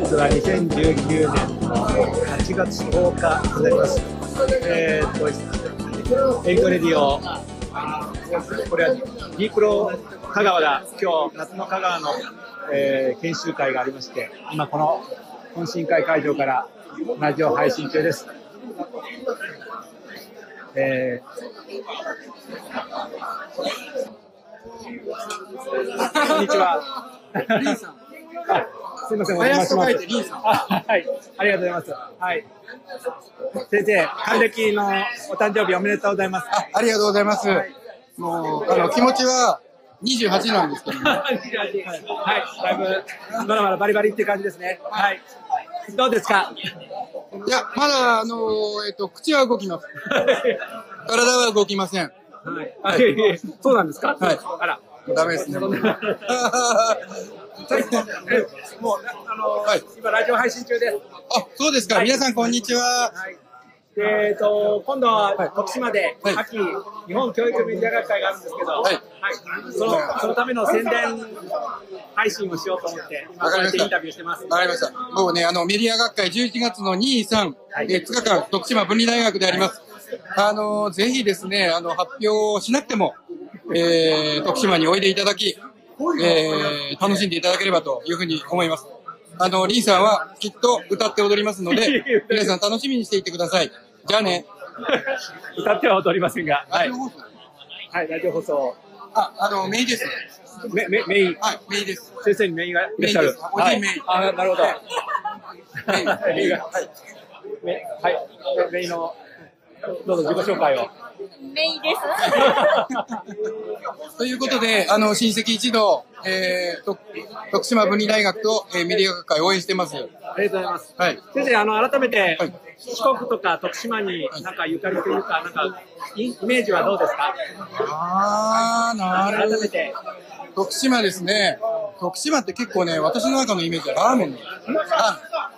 日は2019年の8月10日になります。えー、っと、エイトレディオ、これは D プロ香川だ、今日夏の香川の、えー研修会がありまして、今この懇親会会場からラジオ配信中です。えー、こんにちは。すみません、お林と書いてますリンさん。あはい、ありがとうございます。はい。先生、還暦のお誕生日おめでとうございます。あ、ありがとうございます。もう、あの、気持ちは28なんですけど、ね、はい、だいぶ、まだまだバリバリって感じですね。はい。どうですか？いや、まだ、あの、えっと、口は動きます。体は動きません。はい。あいそうなんですか？はいあら。ダメですね。もう、あの、はい今ラジオ配信中です。あ、そうですか。皆さん、こんにちは。はい。でえっと、今度は徳島ではい秋、日本教育メディア学会があるんですけど、はいそのそのための宣伝配信をしようと思って、今こうやってインタビューしてます。わかりました。もうね、あの、メディア学会11月の2、3、はいえー5日間、徳島文理大学であります。あの、ぜひですね、あの、発表しなくても、えー、徳島においでいただき、えー、楽しんでいただければというふうに思います。あの、リンさんはきっと歌って踊りますので、皆さん楽しみにしていてください。じゃあね。歌っては踊りませんが、はいはい、ラジオ放送。あ、あの、メイです。メメメイン、はい、メイです。先生にメインがいらっしゃるメインです。おじいメイあ、なるほど。メイメインが、はい。メはい、メインの、どうぞ自己紹介を。メイです。ということで、あの、親戚一同、えー、と徳島文理大学と、えーメディア学会応援してます。ありがとうございます。はい。先生、あの、改めて、はい四国とか徳島になんかゆかりというか、なんか、イイメージはどうですか？あー、なる改めて。徳島ですね。徳島って結構ね、私の中のイメージはラーメンラーメン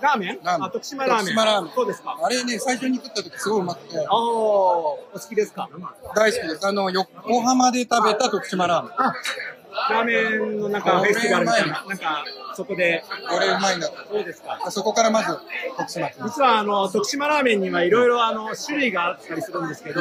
ラーメン？あ、徳島ラーメン。徳島ラーメンそうですか。あれね、最初に食った時すごいうまくて、おー、お好きですか？大好きです。あの、横浜で食べた徳島ラーメン。あ、ラーメンのなんかフェスティバルみたいな、なんか、そこで、これうまいな。そうですか？そこからまず、徳島。実はあの徳島ラーメンにはいろいろあの種類があったりするんですけど、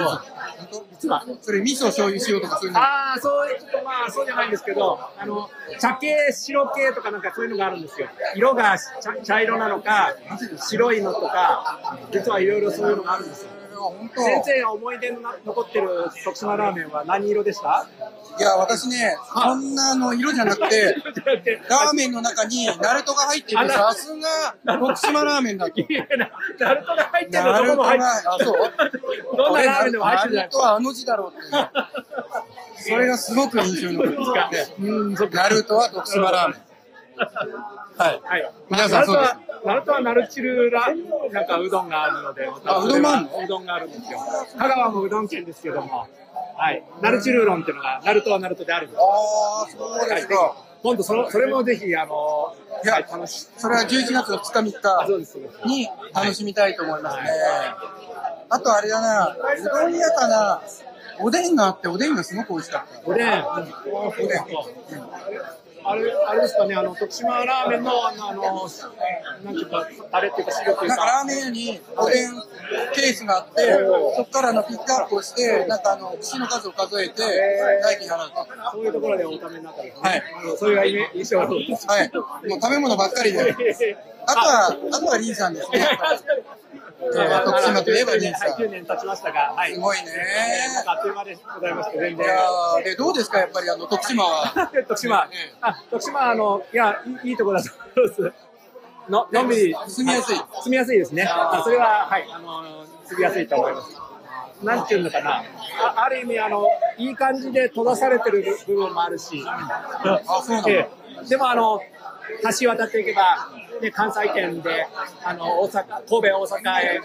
実はそれ味噌、醤油、塩とかそういうの？ああそういうちょっとまあそうじゃないんですけど、あの茶系白系とかなんかそういうのがあるんですよ。色が茶茶色なのか白いのとか、実はいろいろそういうのがあるんですよ。先生思い出にな残ってる徳島ラーメンは何色でした？いや、私ね、そんなあの色じゃなくて、ラーメンの中にナルトが入ってて、さすが徳島ラーメンだと。ナルトが入ってるのどこも入ってが、あ、そうる。どんなラーメンでも入ってるナルトはあの字だろうっていう。それがすごく印象に残って。ナルトは徳島ラーメン。はい。はい。皆さんそうですナルトはナルチルラ、なんかうどんがあるので、あうどんもあるの？うどんがあるんですよ。香川もうどん県ですけども、はい。ナルチルーロンっていうのが、ナルトはナルトであるんです。ああ、そうですか。今度その、それもぜひ、あの、いやはい、楽しそれは11月の2日あ、そう3です。そうです日に楽しみたいと思いますね。あとあれだな、うどん屋かな、おでんがあって、おでんがすごく美味しかった。おでん。おでん。あれ、あれですかね、あの、徳島ラーメンの、あの、あのなんていうか、タレっていうか、汁っていうかラーか、メン屋におでんケースがあって、そこからあのピックアップをして、なんかあの、串の数を数えて、代金払うと。そういうところでおためになったり、はいそうい印象。はい。もう食べ物ばっかりで。あとは、あとはリンさんですね。えー徳島といえばリンさんはい、9年経ちましたが、はい。すごいねあっという間でございまして、全い然。で、どうですか、やっぱりあの、徳島は？徳島ええ、あ、徳島、あの、いや、いいいいところだと思います。の、のんびり。住みやすい住みやすいですね。あそれは、はい、あの、住みやすいと思います。なんていうのかな。あある意味、あの、いい感じで閉ざされてる部分もあるし。あ、そうなんだ。ええでもあの橋渡っていけば、ね、関西圏であの大阪神戸大阪へ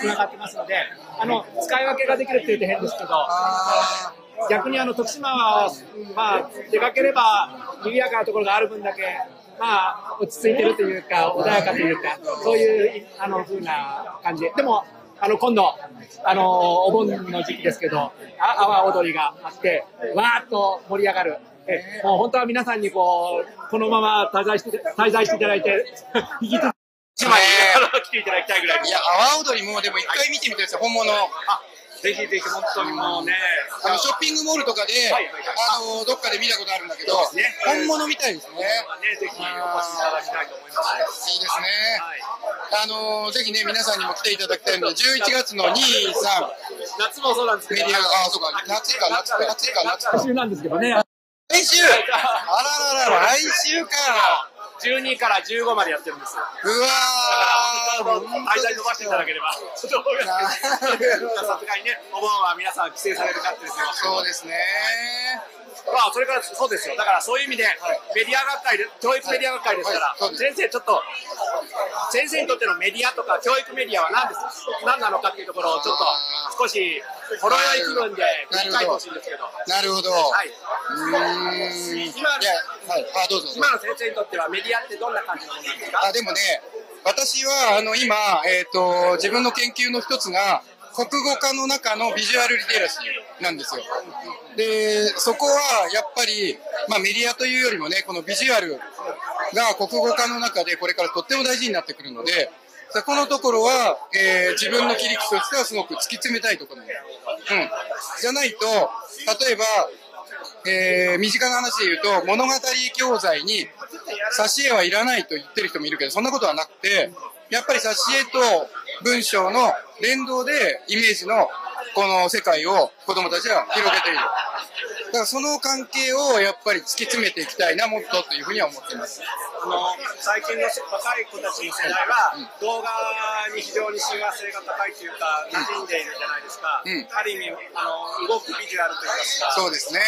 つながってますのであの使い分けができるって言うと変ですけど逆にあの徳島は、まあ、出かければ賑やかなところがある分だけ、まあ、落ち着いてるというか穏やかというかそういうあの風な感じででもあの今度あのお盆の時期ですけど阿波踊りがあってわーっと盛り上がる。えもう本当は皆さんにこうこのまま滞在して滞在していただいて 引き続き一枚、来ていただきたいぐらいのいや、阿波踊りもでも一回見てみたいですよ、本物。あぜひぜひ本当にもうね、あのショッピングモールとかで、あのどっかで見たことあるんだけど、本物みたいですね。ね、ぜひお越しいただきたいと思います。いいですね。はい。あのぜひね、皆さんにも来ていただきたいので、11月の2、3、夏もそうなんですけど、メディア、あ、そうか、夏か、夏か、夏か、夏か。週なんですけどね、来週あらららら、来週か。12から15までやってるんですよ。うわー、滞在伸ばしていただければ。ちょっとさすがにね、お盆は皆さん帰省されるかってですよ。そうですね。まあ、それからそうですよ。だからそういう意味で、メディア学会で、教育メディア学会ですから、先生ちょっと、先生にとってのメディアとか教育メディアは何です何なのかっていうところをちょっと少しほろ酔い気分で振り返ってほしいんですけど、なるほど。はい。はい、あ、どうぞ。今の先生にとってはメディアってどんな感じのものなんですか？あでもね、私はあの今、えーと、自分の研究の一つが、国語科の中のビジュアルリテラシーなんですよ。で、そこはやっぱり、まあ、メディアというよりもね、このビジュアルが国語科の中でこれからとっても大事になってくるので、そこのところは、えー自分の切り口としてはすごく突き詰めたいところ。うん。じゃないと、例えば、えー身近な話で言うと、物語教材に挿絵はいらないと言ってる人もいるけど、そんなことはなくて、やっぱり挿絵と文章の連動でイメージのこの世界を子供たちは広げている。だからその関係をやっぱり突き詰めていきたいな、もっとというふうには思っています。あの最近の若い子たちの世代は、動画に非常に親和性が高いというか、馴染んでいるじゃないですか、うんある意味あの、動くビジュアルといいますか、そうですね。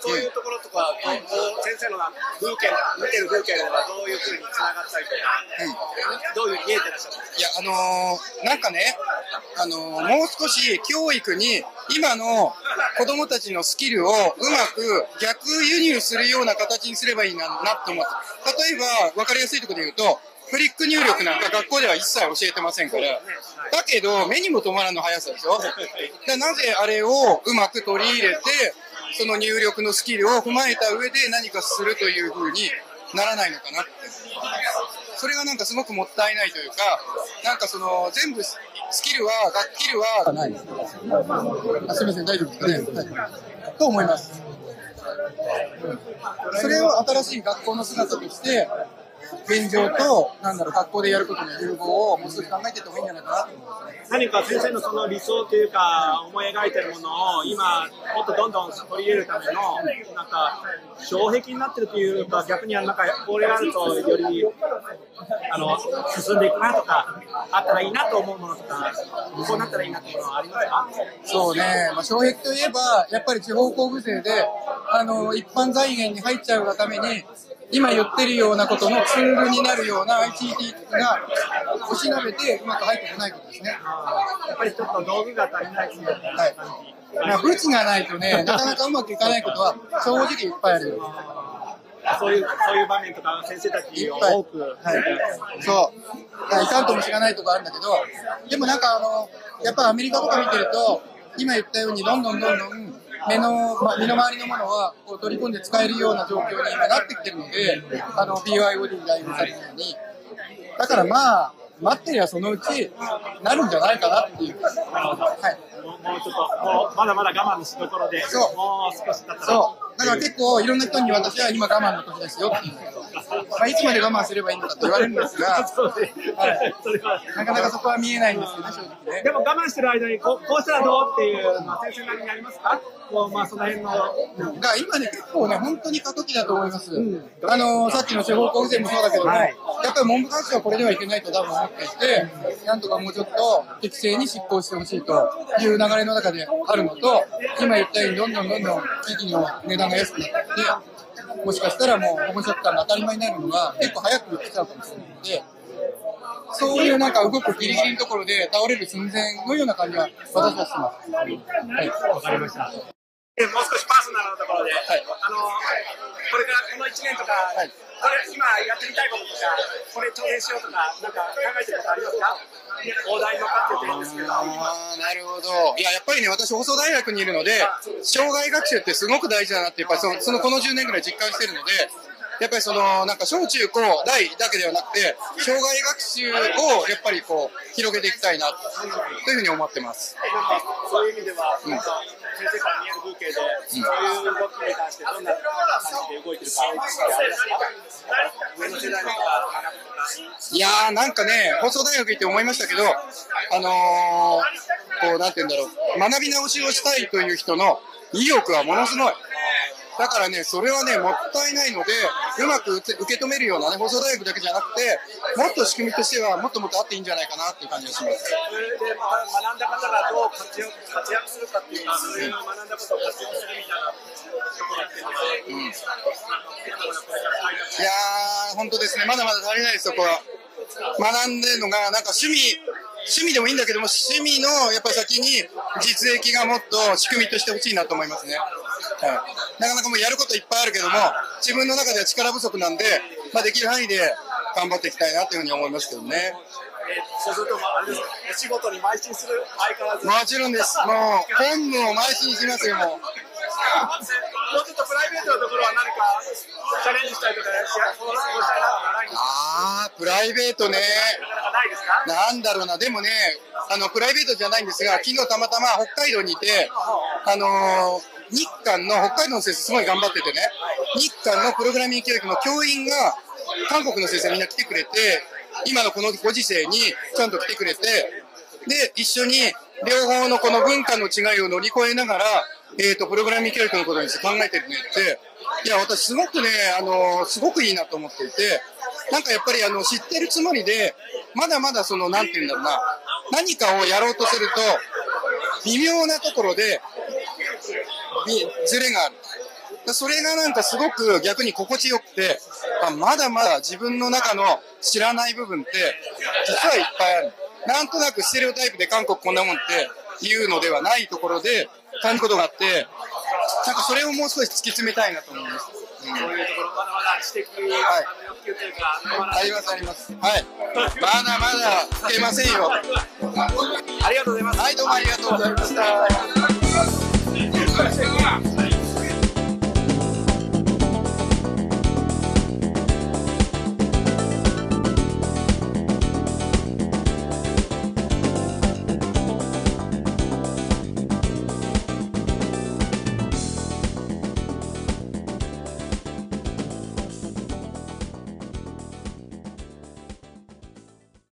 そういうところとか、こう先生の風景、見てる風景ではどういうふうにつながったりとか、どういうふうに見えてらっしゃるんですか？いや、あのーなんかね、あのーもう少し教育に今の子供たちのスキルをうまく逆輸入するような形にすればいいななと思って。例えば、わかりやすいところで言うと、フリック入力なんか学校では一切教えてませんから。だけど、目にも留まらぬ速さでしょ？でなぜあれをうまく取り入れて、その入力のスキルを踏まえた上で何かするという風にならないのかなって。それがなんかすごくもったいないというか、なんかその全部スキルは、楽器ルはない。あすみません、大丈夫ですかね。はい、と思います。それを新しい学校の姿として、現状と、なんだろう、学校でやることの融合をもう少し考えていった方がいいんじゃないかなと思いますね。何か先生のその理想というか、思い描いてるものを今、もっとどんどん取り入れるための、なんか、障壁になってるというか、逆になんか、これがあるとより、あの、進んでいくなとか、あったらいいなと思うものとか、こうなったらいいなというものはありますかそうね、まあ、障壁といえば、やっぱり地方交付税で、あの、一般財源に入っちゃうがために、今言ってるようなことのツールになるような ICT がおしなべてうまく入ってこないことですね。やっぱりちょっと道具が足りないっていう感じ。まあ、物がないとね、なかなかうまくいかないことは正直いっぱいあるよ。そういう、そういう場面とか、先生たちを多く、はい、そう。いかんともしがないとこあるんだけど、でもなんかあの、やっぱアメリカとか見てると、今言ったようにどんどんどんどん目の、まあ、身の回りのものはこう取り込んで使えるような状況に今なってきてるので、あの、BYOD に代表されるように。だからまあ、待ってりゃそのうちなるんじゃないかなっていう。はい。もうちょっと、もうまだまだ我慢のしどころで、そうもう少し経ったら、そう。だから結構いろんな人に私は今我慢の時ですよっていう。まあ、いつまで我慢すればいいのかと言われるんですが、はい。なかなかそこは見えないんですよね、正直ね。でも我慢してる間にこうこうしたらどうっていう、まあ、先生なりにありますか？こう、まあ、その辺の、だから今ね、結構ね、本当に過渡期だと思います。あのさっきの地方交付税もそうだけども、はい。やっぱり文部科学省はこれではいけないと多分思っていて、なんとかもうちょっと適正に執行してほしいという流れの中であるのと、今言ったようにどんどんどんどん機器の値段が安くなってきて、もしかしたらもう保護者負担が当たり前になるのが結構早く来ちゃうかもしれないので、そういうなんか動くギリギリのところで倒れる寸前のような感じは私はします。はい。わかりました。でもう少しパーソナルなところで、い。あのこれからこの1年とか、はい。これ今やってみたいこととか、これ挑戦しようとか、なんか考えてることありますか？大台のかってていいんですけど、なるほど。いや、やっぱりね、私、放送大学にいるので、障害学習ってすごく大事だなって、やっぱりその、そのこの10年ぐらい実感してるので、やっぱりその、なんか小中高大だけではなくて、障害学習をやっぱりこう、広げていきたいな、というふうに思ってます。そういう意味では、なん。か先生から見える風景で、そういう動きに関してどんな感じで動いてるか、上の世代の方がいやー、なんかね、放送大学行って思いましたけど、あのー、こう、なんて言うんだろう、学び直しをしたいという人の意欲はものすごい。だからね、それはね、もったいないので、うまく受け止めるようなね、放送大学だけじゃなくて、もっと仕組みとしては、もっともっとあっていいんじゃないかなっていう感じがします。でまた学んだ方がどう活躍活躍するかっていう、そういう学んだことを活用するみたいなところっていうんいやー、本当ですね、まだまだ足りないです、そこは。学んでるのが、なんか趣味、趣味でもいいんだけども、趣味のやっぱり先に実益がもっと仕組みとしてほしいなと思いますね。はい、なかなかもうやることいっぱいあるけども、自分の中では力不足なんで、まあ、できる範囲で頑張っていきたいなというふうに思いますけどね。えーそうすると、まあ、あれですか、お仕事に邁進する相変わらず、もちろんです。もう、本部を邁進しますよ、もう。もうちょっとプライベートなところは何かチャレンジしたいとか、やこうこうしたいなとかないんですかあー、プライベートね。なんだろうな、でもね、あの、プライベートじゃないんですが、昨日たまたま北海道にいて、あのー日韓の、北海道の先生すごい頑張っててね、日韓のプログラミング教育の教員が、韓国の先生みんな来てくれて、今のこのご時世にちゃんと来てくれて、で、一緒に両方のこの文化の違いを乗り越えながら、えっ、と、プログラミング教育のことについて考えてるねって、いや、私すごくね、あのすごくいいなと思っていて、なんかやっぱりあの、知ってるつもりで、まだまだその、なんて言うんだろうな、何かをやろうとすると、微妙なところで、にズレがある。だそれがなんかすごく逆に心地よくて、あまだまだ自分の中の知らない部分って、実はいっぱいある。なんとなくステレオタイプで韓国こんなもんっていうのではないところで感じることがあって、なんかそれをもう少し突き詰めたいなと思います。うんそういうところ、まだまだ知的、はいありますあります。はい。まだまだつけませんよ。ありがとうございます。はい、どうもありがとうございました。 안녕 하.